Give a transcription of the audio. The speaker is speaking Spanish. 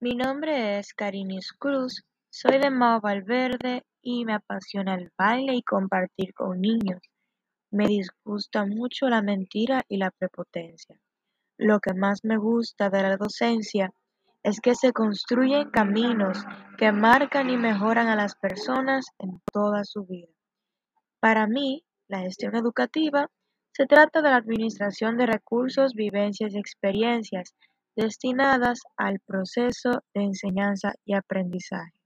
Mi nombre es Carinis Cruz, soy de Mao Valverde y me apasiona el baile y compartir con niños. Me disgusta mucho la mentira y la prepotencia. Lo que más me gusta de la docencia es que se construyen caminos que marcan y mejoran a las personas en toda su vida. Para mí, la gestión educativa se trata de la administración de recursos, vivencias y experiencias destinadas al proceso de enseñanza y aprendizaje.